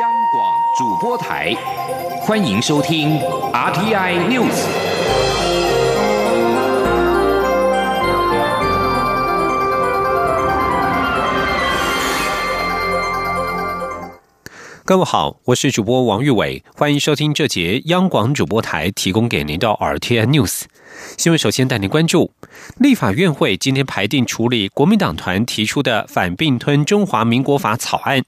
央广主播台，欢迎收听 RTI News。各位好，我是主播王玉伟，欢迎收听这节央广主播台提供给您的 RTI News 新闻。首先带您关注，立法院会今天排定处理国民党团提出的反并吞中华民国法草案。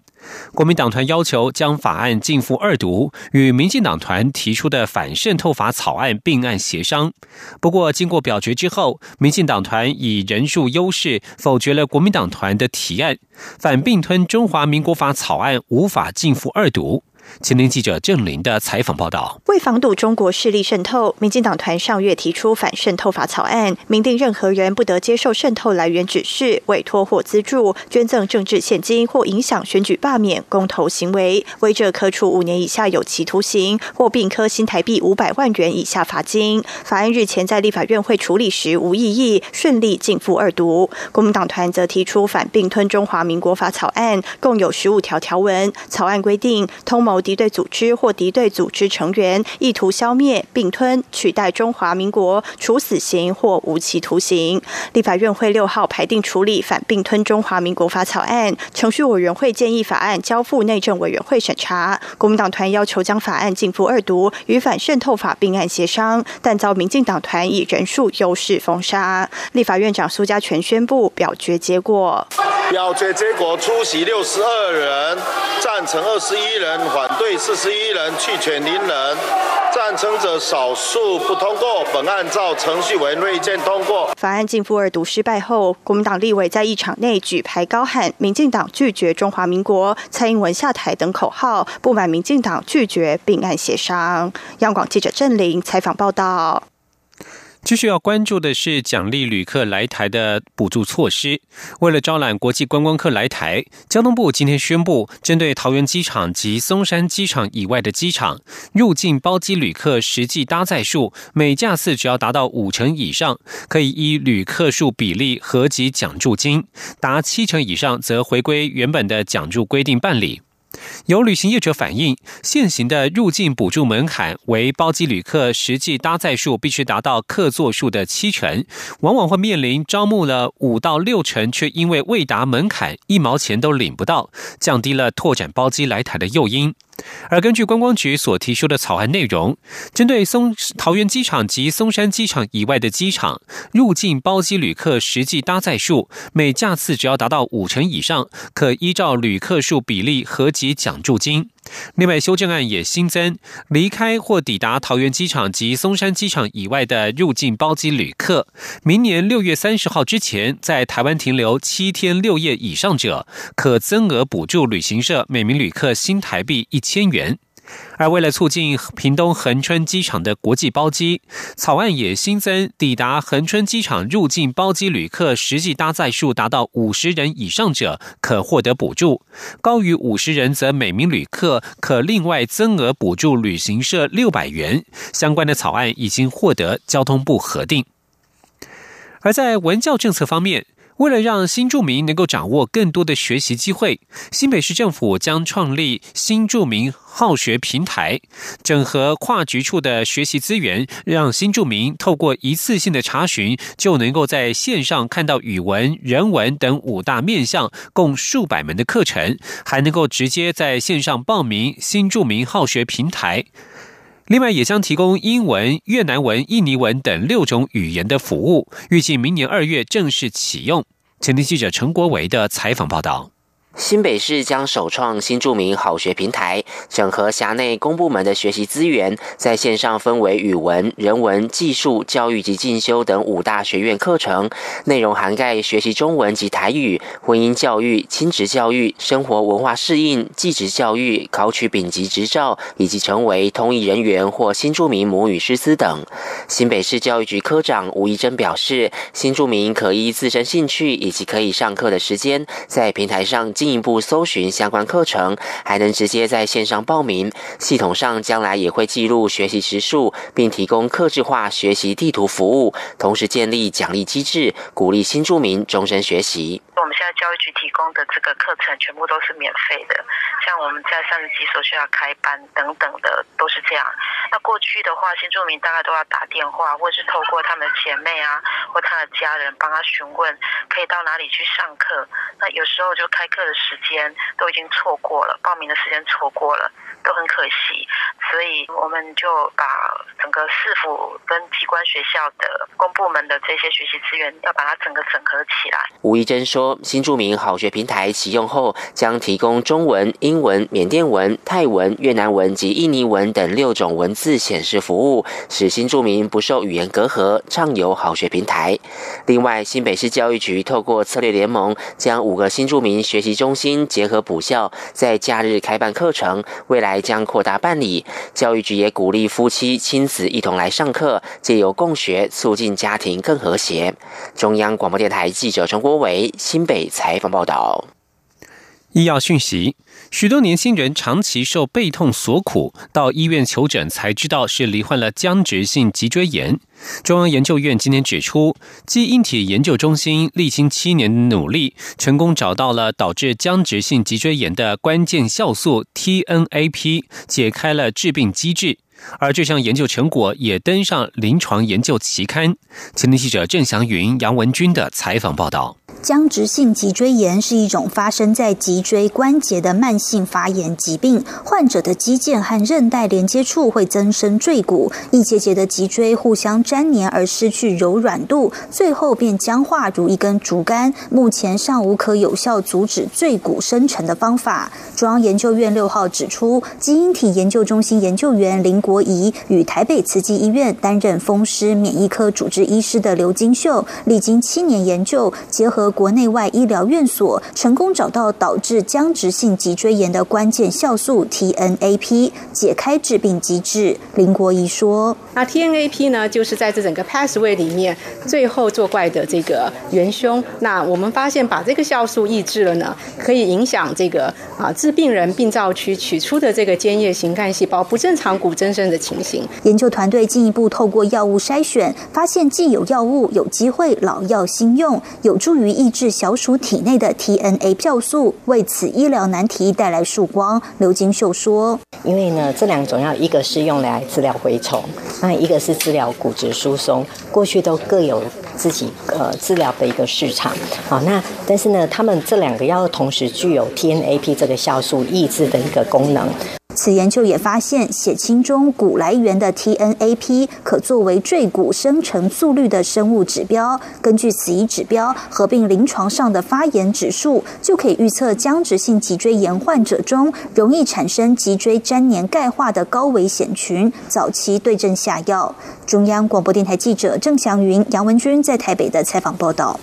国民党团要求将法案进赴二读，与民进党团提出的反渗透法草案并案协商。不过，经过表决之后，民进党团以人数优势否决了国民党团的提案，反并吞中华民国法草案无法进赴二读。青年记者郑林的采访报道：为防堵中国势力渗透，民进党团上月提出反渗透法草案，明定任何人不得接受渗透来源指示、委托或资助、捐赠政治现金或影响选举罢免、公投行为，违者可处五年以下有期徒刑或并科新台币五百万元以下罚金。法案日前在立法院会处理时无异议，顺利进赴二读。国民党团则提出反并吞中华民国法草案，共有十五条条文。草案规定，通谋。敌对组织或敌对组织成员意图消灭、并吞、取代中华民国，处死刑或无期徒刑。立法院会六号排定处理反并吞中华民国法草案，程序委员会建议法案交付内政委员会审查。国民党团要求将法案进赴二读，与反渗透法并案协商，但遭民进党团以人数优势封杀。立法院长苏家全宣布表决结果：表决结果出席六十二人，赞成二十一人，反。对四十一人，弃权零人，赞成者少数，不通过。本案照程序委员会意见通过。法案进赴二读失败后，国民党立委在议场内举牌高喊“民进党拒绝中华民国，蔡英文下台”等口号，不满民进党拒绝并案协商。央广记者郑玲采访报道。继续要关注的是奖励旅客来台的补助措施。为了招揽国际观光客来台，交通部今天宣布，针对桃园机场及松山机场以外的机场，入境包机旅客实际搭载数每架次只要达到五成以上，可以依旅客数比例合计奖助金；达七成以上，则回归原本的奖助规定办理。有旅行业者反映，现行的入境补助门槛为包机旅客实际搭载数必须达到客座数的七成，往往会面临招募了五到六成，却因为未达门槛，一毛钱都领不到，降低了拓展包机来台的诱因。而根据观光局所提出的草案内容，针对松桃园机场及松山机场以外的机场，入境包机旅客实际搭载数每架次只要达到五成以上，可依照旅客数比例合计奖助金。另外，修正案也新增，离开或抵达桃园机场及松山机场以外的入境包机旅客，明年六月三十号之前在台湾停留七天六夜以上者，可增额补助旅行社每名旅客新台币一千元。而为了促进屏东恒春机场的国际包机，草案也新增抵达恒春机场入境包机旅客实际搭载数达到五十人以上者，可获得补助；高于五十人，则每名旅客可另外增额补助旅行社六百元。相关的草案已经获得交通部核定。而在文教政策方面，为了让新住民能够掌握更多的学习机会，新北市政府将创立新住民好学平台，整合跨局处的学习资源，让新住民透过一次性的查询，就能够在线上看到语文、人文等五大面向共数百门的课程，还能够直接在线上报名新住民好学平台。另外，也将提供英文、越南文、印尼文等六种语言的服务，预计明年二月正式启用。前天记者陈国维的采访报道。新北市将首创新著名好学平台，整合辖内公部门的学习资源，在线上分为语文、人文、技术、教育及进修等五大学院课程，内容涵盖学习中文及台语、婚姻教育、亲职教育、生活文化适应、技职教育、考取丙级执照以及成为通译人员或新著名母语师资等。新北市教育局科长吴怡珍表示，新著名可依自身兴趣以及可以上课的时间，在平台上进。进一步搜寻相关课程，还能直接在线上报名。系统上将来也会记录学习时数，并提供客制化学习地图服务，同时建立奖励机制，鼓励新住民终身学习。我们现在教育局提供的这个课程全部都是免费的，像我们在三十几所学校开班等等的都是这样。那过去的话，新住民大概都要打电话，或是透过他们的姐妹啊，或他的家人帮他询问可以到哪里去上课。那有时候就开课的时间都已经错过了，报名的时间错过了。都很可惜，所以我们就把整个市府跟机关学校的公部门的这些学习资源，要把它整个整合起来。吴一珍说，新著名好学平台启用后，将提供中文、英文、缅甸文、泰文、越南文及印尼文等六种文字显示服务，使新住民不受语言隔阂，畅游好学平台。另外，新北市教育局透过策略联盟，将五个新住民学习中心结合补校，在假日开办课程，未来。还将扩大办理，教育局也鼓励夫妻亲子一同来上课，借由共学促进家庭更和谐。中央广播电台记者陈国伟新北采访报道。医药讯息：许多年轻人长期受背痛所苦，到医院求诊才知道是罹患了僵直性脊椎炎。中央研究院今天指出，基因体研究中心历经七年的努力，成功找到了导致僵直性脊椎炎的关键酵素 TNAP，解开了致病机制。而这项研究成果也登上临床研究期刊。前天记者郑祥云、杨文军的采访报道。僵直性脊椎炎是一种发生在脊椎关节的慢性发炎疾病，患者的肌腱和韧带连接处会增生赘骨，一节节的脊椎互相粘连而失去柔软度，最后便僵化如一根竹竿。目前尚无可有效阻止赘骨生成的方法。中央研究院六号指出，基因体研究中心研究员林国国仪与台北慈济医院担任风湿免疫科主治医师的刘金秀，历经七年研究，结合。国内外医疗院所成功找到导致僵直性脊椎炎的关键酵素 TNAP，解开致病机制。林国仪说：“那 TNAP 呢，就是在这整个 pathway 里面最后作怪的这个元凶。那我们发现，把这个酵素抑制了呢，可以影响这个啊致病人病灶区取出的这个尖叶型干细胞不正常骨增生的情形。研究团队进一步透过药物筛选，发现既有药物有机会老药新用，有助于。”抑制小鼠体内的 TNA 酵素，为此医疗难题带来曙光。刘金秀说：“因为呢，这两种药，一个是用来治疗蛔虫，那一个是治疗骨质疏松，过去都各有自己呃治疗的一个市场。好，那但是呢，他们这两个药同时具有 TNAP 这个酵素抑制的一个功能。”此研究也发现，血清中骨来源的 TNAP 可作为赘骨生成速率的生物指标。根据此一指标，合并临床上的发炎指数，就可以预测僵直性脊椎炎患者中容易产生脊椎粘连钙化的高危险群，早期对症下药。中央广播电台记者郑祥云、杨文君在台北的采访报道。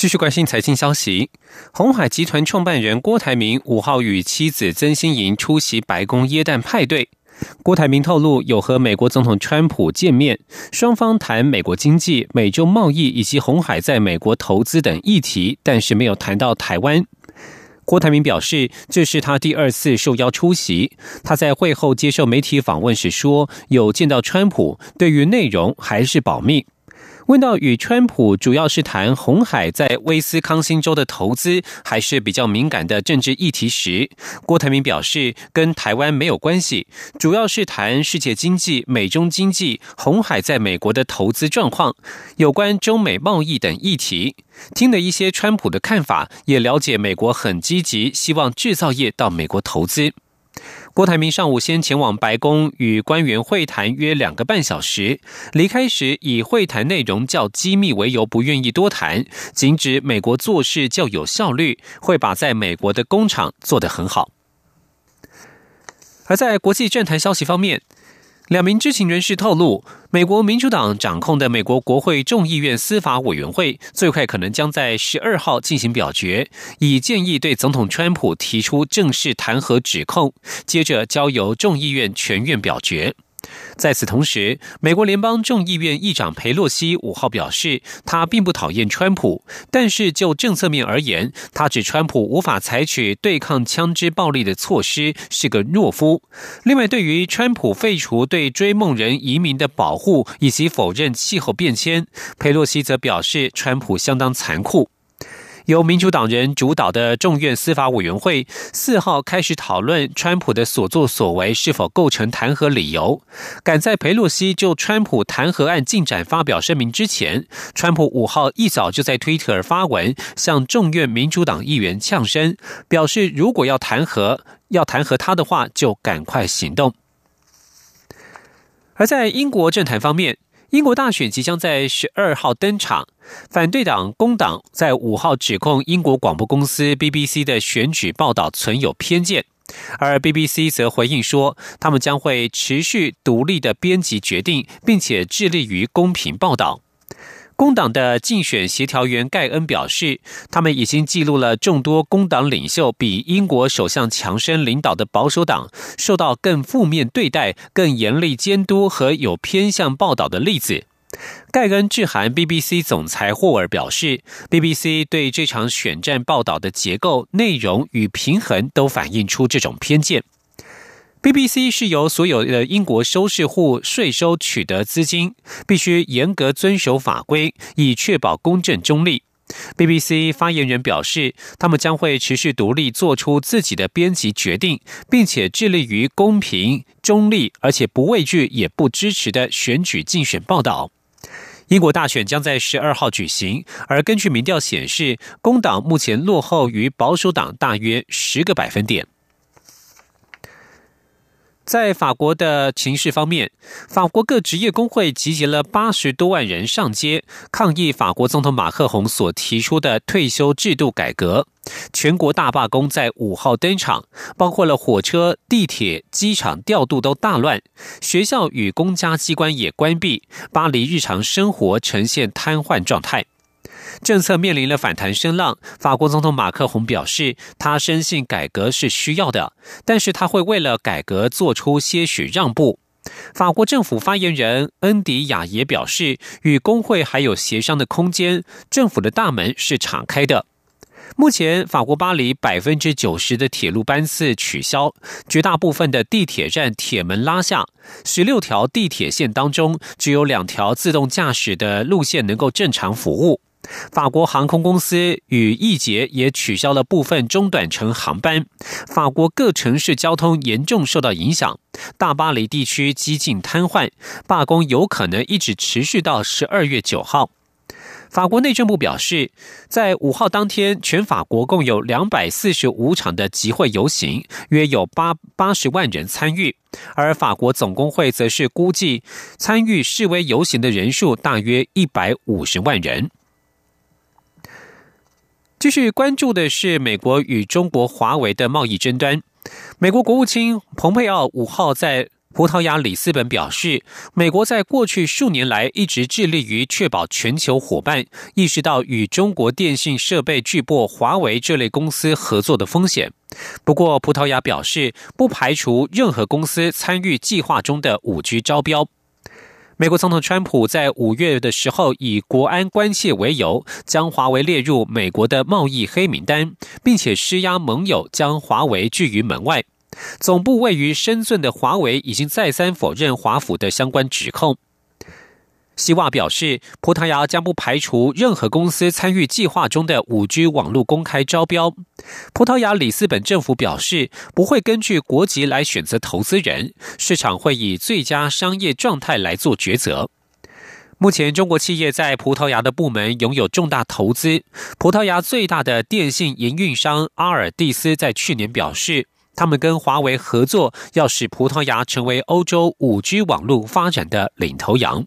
继续关心财经消息，红海集团创办人郭台铭五号与妻子曾心莹出席白宫耶诞派对。郭台铭透露有和美国总统川普见面，双方谈美国经济、美洲贸易以及红海在美国投资等议题，但是没有谈到台湾。郭台铭表示，这是他第二次受邀出席。他在会后接受媒体访问时说，有见到川普，对于内容还是保密。问到与川普主要是谈红海在威斯康星州的投资，还是比较敏感的政治议题时，郭台铭表示跟台湾没有关系，主要是谈世界经济、美中经济、红海在美国的投资状况，有关中美贸易等议题。听了一些川普的看法，也了解美国很积极，希望制造业到美国投资。郭台铭上午先前往白宫与官员会谈约两个半小时，离开时以会谈内容较机密为由不愿意多谈，仅指美国做事较有效率，会把在美国的工厂做得很好。而在国际政坛消息方面。两名知情人士透露，美国民主党掌控的美国国会众议院司法委员会最快可能将在十二号进行表决，以建议对总统川普提出正式弹劾指控，接着交由众议院全院表决。在此同时，美国联邦众议院议长佩洛西五号表示，他并不讨厌川普，但是就政策面而言，他指川普无法采取对抗枪支暴力的措施，是个懦夫。另外，对于川普废除对追梦人移民的保护以及否认气候变迁，佩洛西则表示，川普相当残酷。由民主党人主导的众院司法委员会四号开始讨论川普的所作所为是否构成弹劾理由。赶在佩洛西就川普弹劾案进展发表声明之前，川普五号一早就在推特发文向众院民主党议员呛声，表示如果要弹劾要弹劾他的话，就赶快行动。而在英国政坛方面。英国大选即将在十二号登场，反对党工党在五号指控英国广播公司 BBC 的选举报道存有偏见，而 BBC 则回应说，他们将会持续独立的编辑决定，并且致力于公平报道。工党的竞选协调员盖恩表示，他们已经记录了众多工党领袖比英国首相强生领导的保守党受到更负面对待、更严厉监督和有偏向报道的例子。盖恩致函 BBC 总裁霍尔表示，BBC 对这场选战报道的结构、内容与平衡都反映出这种偏见。BBC 是由所有的英国收视户税收取得资金，必须严格遵守法规，以确保公正中立。BBC 发言人表示，他们将会持续独立做出自己的编辑决定，并且致力于公平、中立，而且不畏惧也不支持的选举竞选报道。英国大选将在十二号举行，而根据民调显示，工党目前落后于保守党大约十个百分点。在法国的情势方面，法国各职业工会集结了八十多万人上街抗议法国总统马克宏所提出的退休制度改革。全国大罢工在五号登场，包括了火车、地铁、机场调度都大乱，学校与公家机关也关闭，巴黎日常生活呈现瘫痪状态。政策面临了反弹声浪。法国总统马克宏表示，他深信改革是需要的，但是他会为了改革做出些许让步。法国政府发言人恩迪亚也表示，与工会还有协商的空间，政府的大门是敞开的。目前，法国巴黎百分之九十的铁路班次取消，绝大部分的地铁站铁门拉下，十六条地铁线当中只有两条自动驾驶的路线能够正常服务。法国航空公司与易捷也取消了部分中短程航班，法国各城市交通严重受到影响，大巴黎地区几近瘫痪，罢工有可能一直持续到十二月九号。法国内政部表示，在五号当天，全法国共有两百四十五场的集会游行，约有八八十万人参与，而法国总工会则是估计参与示威游行的人数大约一百五十万人。继续关注的是美国与中国华为的贸易争端。美国国务卿蓬佩奥五号在葡萄牙里斯本表示，美国在过去数年来一直致力于确保全球伙伴意识到与中国电信设备巨擘华为这类公司合作的风险。不过，葡萄牙表示不排除任何公司参与计划中的五 G 招标。美国总统川普在五月的时候以国安关切为由，将华为列入美国的贸易黑名单，并且施压盟友将华为拒于门外。总部位于深圳的华为已经再三否认华府的相关指控。希瓦表示，葡萄牙将不排除任何公司参与计划中的五 G 网络公开招标。葡萄牙里斯本政府表示，不会根据国籍来选择投资人，市场会以最佳商业状态来做抉择。目前，中国企业在葡萄牙的部门拥有重大投资。葡萄牙最大的电信营运商阿尔蒂斯在去年表示，他们跟华为合作，要使葡萄牙成为欧洲五 G 网络发展的领头羊。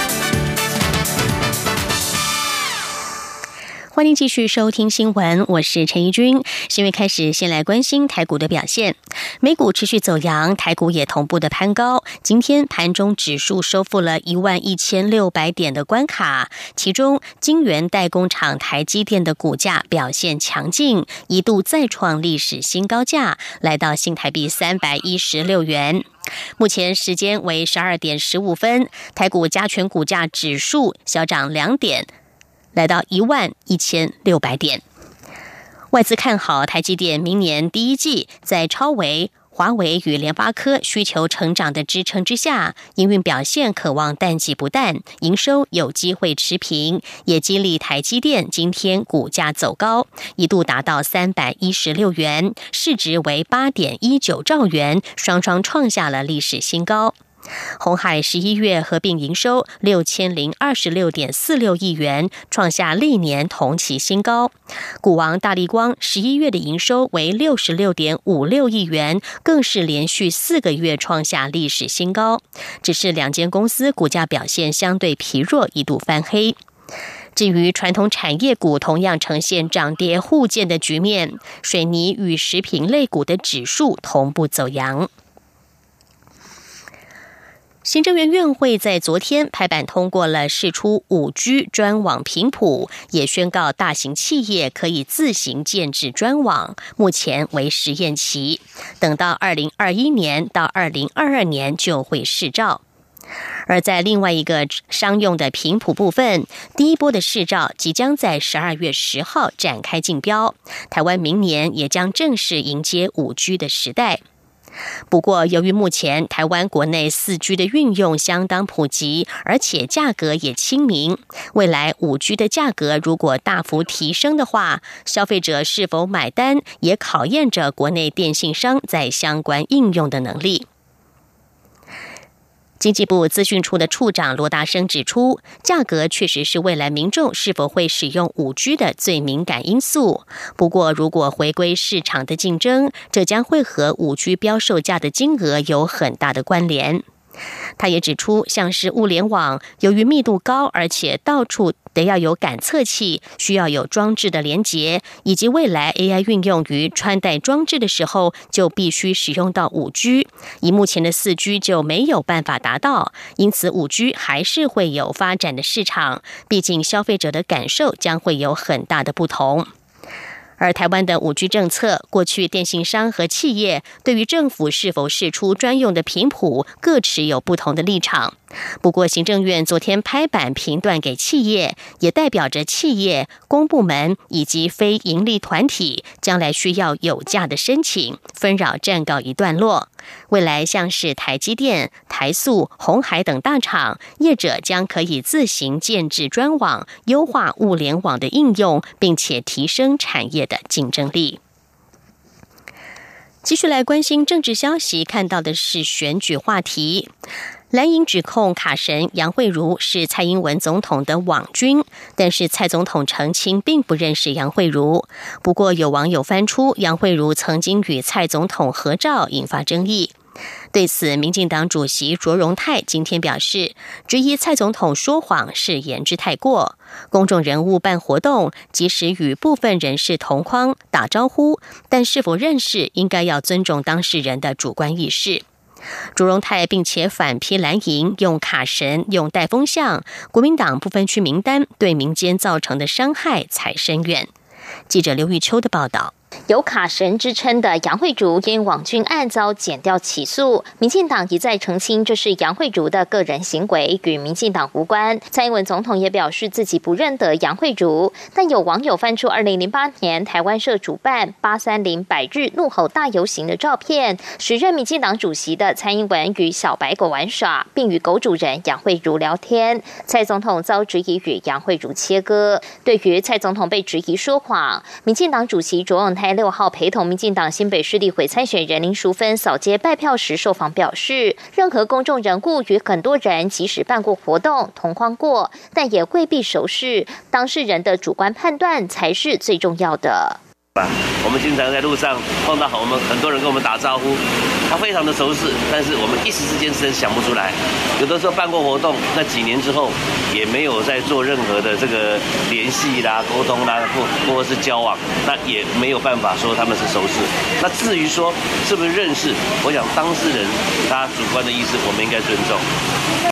欢迎继续收听新闻，我是陈怡君。新闻开始，先来关心台股的表现。美股持续走阳，台股也同步的攀高。今天盘中指数收复了一万一千六百点的关卡，其中晶圆代工厂台积电的股价表现强劲，一度再创历史新高价，来到新台币三百一十六元。目前时间为十二点十五分，台股加权股价指数小涨两点。来到一万一千六百点，外资看好台积电明年第一季在超维、华为与联发科需求成长的支撑之下，营运表现渴望淡季不淡，营收有机会持平，也激励台积电今天股价走高，一度达到三百一十六元，市值为八点一九兆元，双双创下了历史新高。红海十一月合并营收六千零二十六点四六亿元，创下历年同期新高。股王大力光十一月的营收为六十六点五六亿元，更是连续四个月创下历史新高。只是两间公司股价表现相对疲弱，一度翻黑。至于传统产业股，同样呈现涨跌互见的局面，水泥与食品类股的指数同步走阳。行政院院会在昨天拍板通过了试出五 G 专网频谱，也宣告大型企业可以自行建制专网，目前为实验期，等到二零二一年到二零二二年就会试照。而在另外一个商用的频谱部分，第一波的试照即将在十二月十号展开竞标，台湾明年也将正式迎接五 G 的时代。不过，由于目前台湾国内四 G 的运用相当普及，而且价格也亲民，未来五 G 的价格如果大幅提升的话，消费者是否买单，也考验着国内电信商在相关应用的能力。经济部资讯处的处长罗达生指出，价格确实是未来民众是否会使用五 G 的最敏感因素。不过，如果回归市场的竞争，这将会和五 G 标售价的金额有很大的关联。他也指出，像是物联网，由于密度高，而且到处得要有感测器，需要有装置的连接，以及未来 AI 运用于穿戴装置的时候，就必须使用到五 G。以目前的四 G 就没有办法达到，因此五 G 还是会有发展的市场。毕竟消费者的感受将会有很大的不同。而台湾的五 G 政策，过去电信商和企业对于政府是否释出专用的频谱，各持有不同的立场。不过，行政院昨天拍板评断给企业，也代表着企业、公部门以及非营利团体将来需要有价的申请，纷扰暂告一段落。未来像是台积电、台塑、红海等大厂业者，将可以自行建制专网，优化物联网的应用，并且提升产业的竞争力。继续来关心政治消息，看到的是选举话题。蓝营指控卡神杨慧茹是蔡英文总统的网军，但是蔡总统澄清并不认识杨慧茹。不过有网友翻出杨慧茹曾经与蔡总统合照，引发争议。对此，民进党主席卓荣泰今天表示，质疑蔡总统说谎是言之太过。公众人物办活动，即使与部分人士同框打招呼，但是否认识，应该要尊重当事人的主观意识。朱荣泰并且反批蓝营用卡神、用带风向，国民党不分区名单对民间造成的伤害才深远。记者刘玉秋的报道。有卡神之称的杨慧竹因网军案遭检调起诉，民进党一再澄清这是杨慧竹的个人行为，与民进党无关。蔡英文总统也表示自己不认得杨慧竹，但有网友翻出二零零八年台湾社主办八三零百日怒吼大游行的照片，时任民进党主席的蔡英文与小白狗玩耍，并与狗主人杨慧如聊天。蔡总统遭质疑与杨慧如切割。对于蔡总统被质疑说谎，民进党主席卓永台。六号陪同民进党新北市立会参选人林淑芬扫街拜票时受访表示，任何公众人物与很多人即使办过活动、同框过，但也未必熟识，当事人的主观判断才是最重要的。吧我们经常在路上碰到我们很多人跟我们打招呼，他非常的熟识，但是我们一时之间真想不出来。有的时候办过活动，那几年之后也没有再做任何的这个联系啦、沟通啦，或或是交往，那也没有办法说他们是熟识。那至于说是不是认识，我想当事人他主观的意思，我们应该尊重。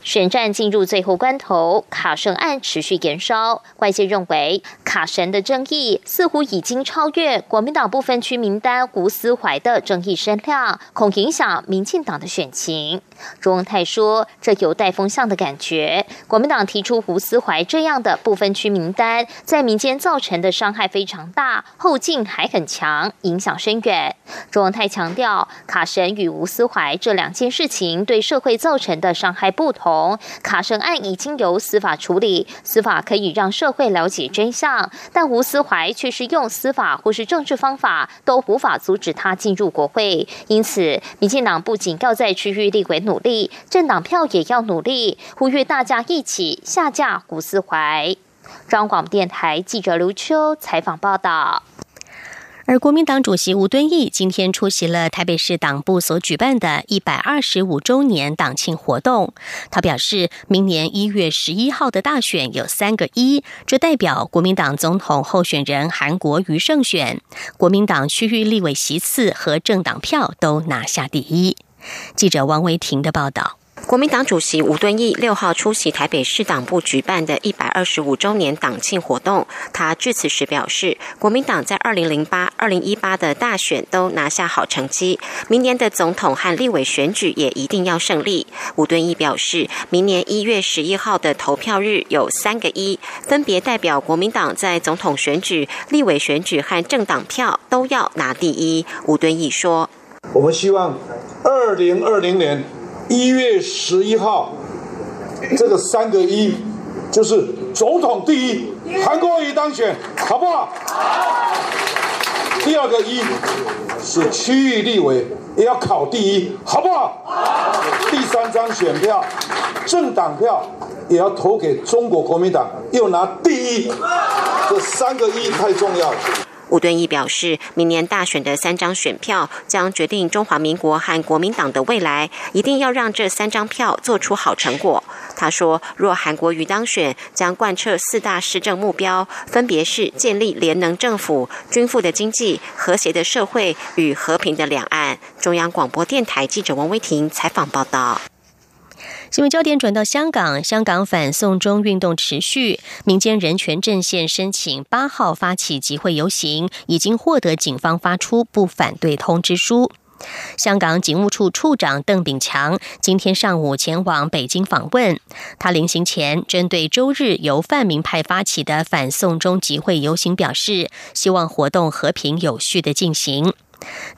选战进入最后关头，卡神案持续延烧，外界认为卡神的争议似乎已经超越国民党部分区名单胡思怀的争议声量，恐影响民进党的选情。朱文泰说：“这有带风向的感觉。国民党提出胡思怀这样的部分区名单，在民间造成的伤害非常大，后劲还很强，影响深远。”朱文泰强调，卡神与吴思怀这两件事情对社会造成的伤害不同。卡神案已经由司法处理，司法可以让社会了解真相，但吴思怀却是用司法或是政治方法都无法阻止他进入国会。因此，民进党不仅要在区域立委。努力，政党票也要努力，呼吁大家一起下架古思怀。中广电台记者刘秋采访报道。而国民党主席吴敦义今天出席了台北市党部所举办的一百二十五周年党庆活动。他表示，明年一月十一号的大选有三个一，这代表国民党总统候选人韩国瑜胜选，国民党区域立委席次和政党票都拿下第一。记者王维婷的报道。国民党主席吴敦义六号出席台北市党部举办的一百二十五周年党庆活动，他致辞时表示，国民党在二零零八、二零一八的大选都拿下好成绩，明年的总统和立委选举也一定要胜利。吴敦义表示，明年一月十一号的投票日有三个一，分别代表国民党在总统选举、立委选举和政党票都要拿第一。吴敦义说。我们希望二零二零年一月十一号，这个三个一就是总统第一，韩国瑜当选，好不好？第二个一是区域立委也要考第一，好不好？第三张选票，政党票也要投给中国国民党，又拿第一，这三个一太重要了。吴敦义表示，明年大选的三张选票将决定中华民国和国民党的未来，一定要让这三张票做出好成果。他说，若韩国瑜当选，将贯彻四大施政目标，分别是建立联能政府、均富的经济、和谐的社会与和平的两岸。中央广播电台记者王威婷采访报道。新闻焦点转到香港，香港反送中运动持续，民间人权阵线申请八号发起集会游行，已经获得警方发出不反对通知书。香港警务处处长邓炳强今天上午前往北京访问，他临行前针对周日由泛民派发起的反送中集会游行表示，希望活动和平有序的进行。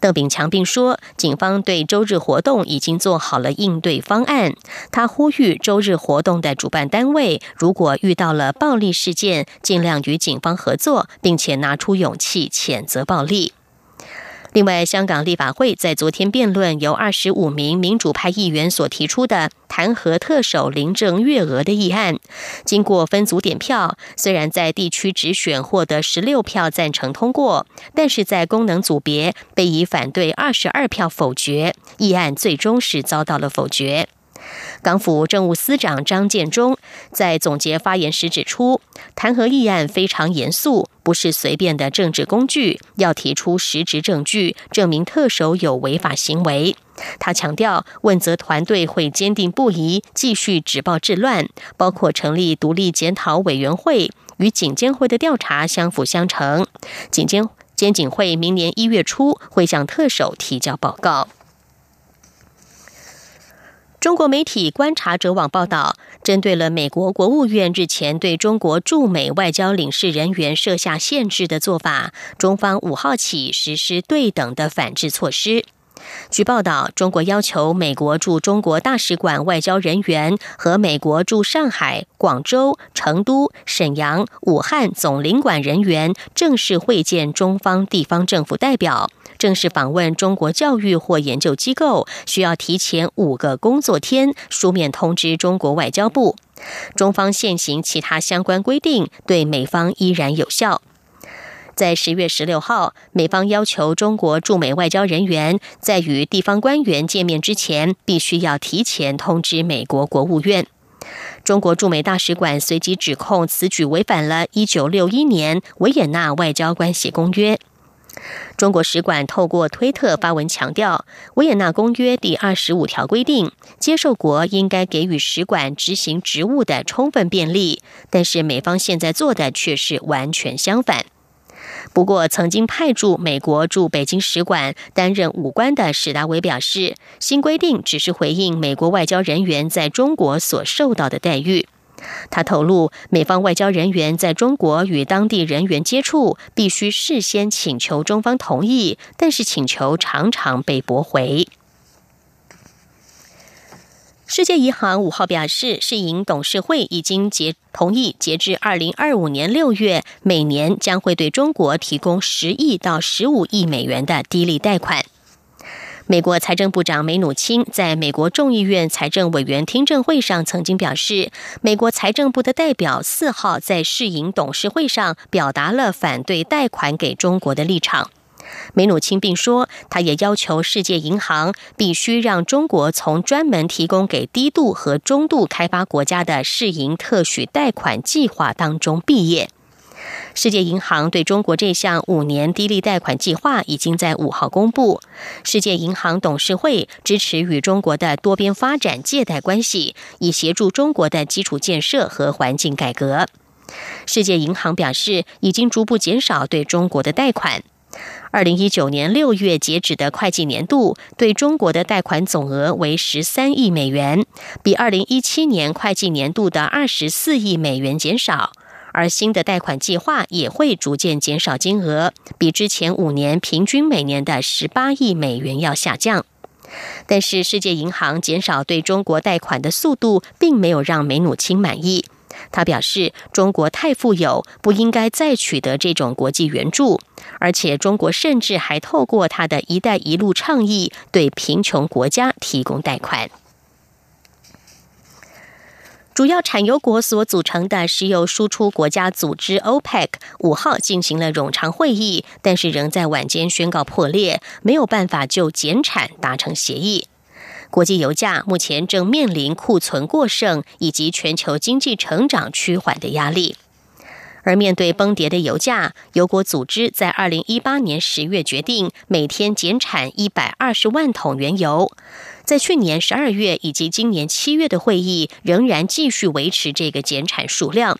邓炳强并说，警方对周日活动已经做好了应对方案。他呼吁周日活动的主办单位，如果遇到了暴力事件，尽量与警方合作，并且拿出勇气谴责暴力。另外，香港立法会在昨天辩论由二十五名民主派议员所提出的弹劾特首林郑月娥的议案，经过分组点票，虽然在地区直选获得十六票赞成通过，但是在功能组别被以反对二十二票否决，议案最终是遭到了否决。港府政务司长张建忠在总结发言时指出，弹劾议案非常严肃，不是随便的政治工具，要提出实质证据，证明特首有违法行为。他强调，问责团队会坚定不移，继续止暴制乱，包括成立独立检讨委员会，与警监会的调查相辅相成。警监监警会明年一月初会向特首提交报告。中国媒体观察者网报道，针对了美国国务院日前对中国驻美外交领事人员设下限制的做法，中方五号起实施对等的反制措施。据报道，中国要求美国驻中国大使馆外交人员和美国驻上海、广州、成都、沈阳、武汉总领馆人员正式会见中方地方政府代表。正式访问中国教育或研究机构，需要提前五个工作天书面通知中国外交部。中方现行其他相关规定对美方依然有效。在十月十六号，美方要求中国驻美外交人员在与地方官员见面之前，必须要提前通知美国国务院。中国驻美大使馆随即指控此举违反了一九六一年维也纳外交关系公约。中国使馆透过推特发文强调，维也纳公约第二十五条规定，接受国应该给予使馆执行职务的充分便利，但是美方现在做的却是完全相反。不过，曾经派驻美国驻北京使馆担任武官的史达维表示，新规定只是回应美国外交人员在中国所受到的待遇。他透露，美方外交人员在中国与当地人员接触，必须事先请求中方同意，但是请求常常被驳回。世界银行五号表示，世银董事会已经结同意，截至二零二五年六月，每年将会对中国提供十亿到十五亿美元的低利贷款。美国财政部长梅努钦在美国众议院财政委员听证会上曾经表示，美国财政部的代表四号在世银董事会上表达了反对贷款给中国的立场。梅努钦并说，他也要求世界银行必须让中国从专门提供给低度和中度开发国家的世银特许贷款计划当中毕业。世界银行对中国这项五年低利贷款计划已经在五号公布。世界银行董事会支持与中国的多边发展借贷关系，以协助中国的基础建设和环境改革。世界银行表示，已经逐步减少对中国的贷款。二零一九年六月截止的会计年度，对中国的贷款总额为十三亿美元，比二零一七年会计年度的二十四亿美元减少。而新的贷款计划也会逐渐减少金额，比之前五年平均每年的十八亿美元要下降。但是，世界银行减少对中国贷款的速度，并没有让梅努钦满意。他表示，中国太富有，不应该再取得这种国际援助，而且中国甚至还透过他的一带一路倡议，对贫穷国家提供贷款。主要产油国所组成的石油输出国家组织 OPEC 五号进行了冗长会议，但是仍在晚间宣告破裂，没有办法就减产达成协议。国际油价目前正面临库存过剩以及全球经济成长趋缓的压力。而面对崩跌的油价，油国组织在二零一八年十月决定每天减产一百二十万桶原油。在去年十二月以及今年七月的会议，仍然继续维持这个减产数量。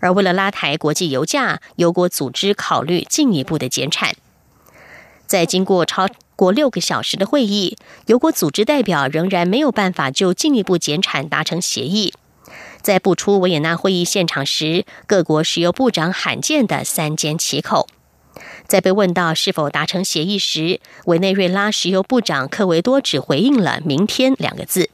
而为了拉抬国际油价，油国组织考虑进一步的减产。在经过超过六个小时的会议，油国组织代表仍然没有办法就进一步减产达成协议。在不出维也纳会议现场时，各国石油部长罕见的三缄其口。在被问到是否达成协议时，委内瑞拉石油部长科维多只回应了“明天”两个字。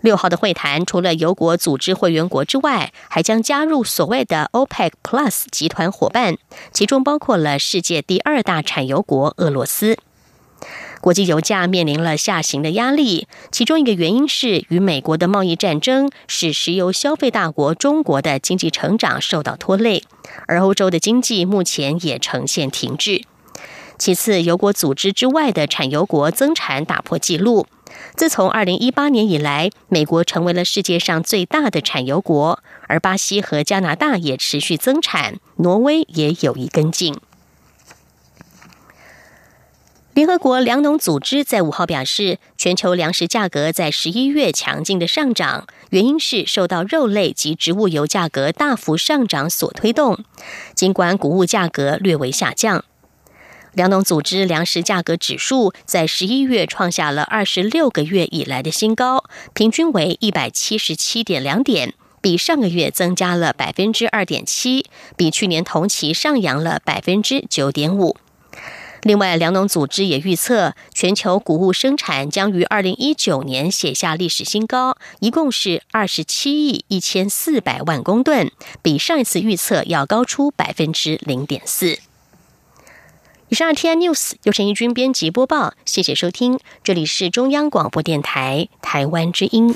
六号的会谈除了油国组织会员国之外，还将加入所谓的 OPEC Plus 集团伙伴，其中包括了世界第二大产油国俄罗斯。国际油价面临了下行的压力，其中一个原因是与美国的贸易战争使石油消费大国中国的经济成长受到拖累，而欧洲的经济目前也呈现停滞。其次，油国组织之外的产油国增产打破纪录。自从二零一八年以来，美国成为了世界上最大的产油国，而巴西和加拿大也持续增产，挪威也有意跟进。联合国粮农组织在五号表示，全球粮食价格在十一月强劲的上涨，原因是受到肉类及植物油价格大幅上涨所推动。尽管谷物价格略微下降，粮农组织粮食价格指数在十一月创下了二十六个月以来的新高，平均为一百七十七点两点，比上个月增加了百分之二点七，比去年同期上扬了百分之九点五。另外，粮农组织也预测，全球谷物生产将于二零一九年写下历史新高，一共是二十七亿一千四百万公吨，比上一次预测要高出百分之零点四。以上 T I News 由陈一军编辑播报，谢谢收听，这里是中央广播电台台湾之音。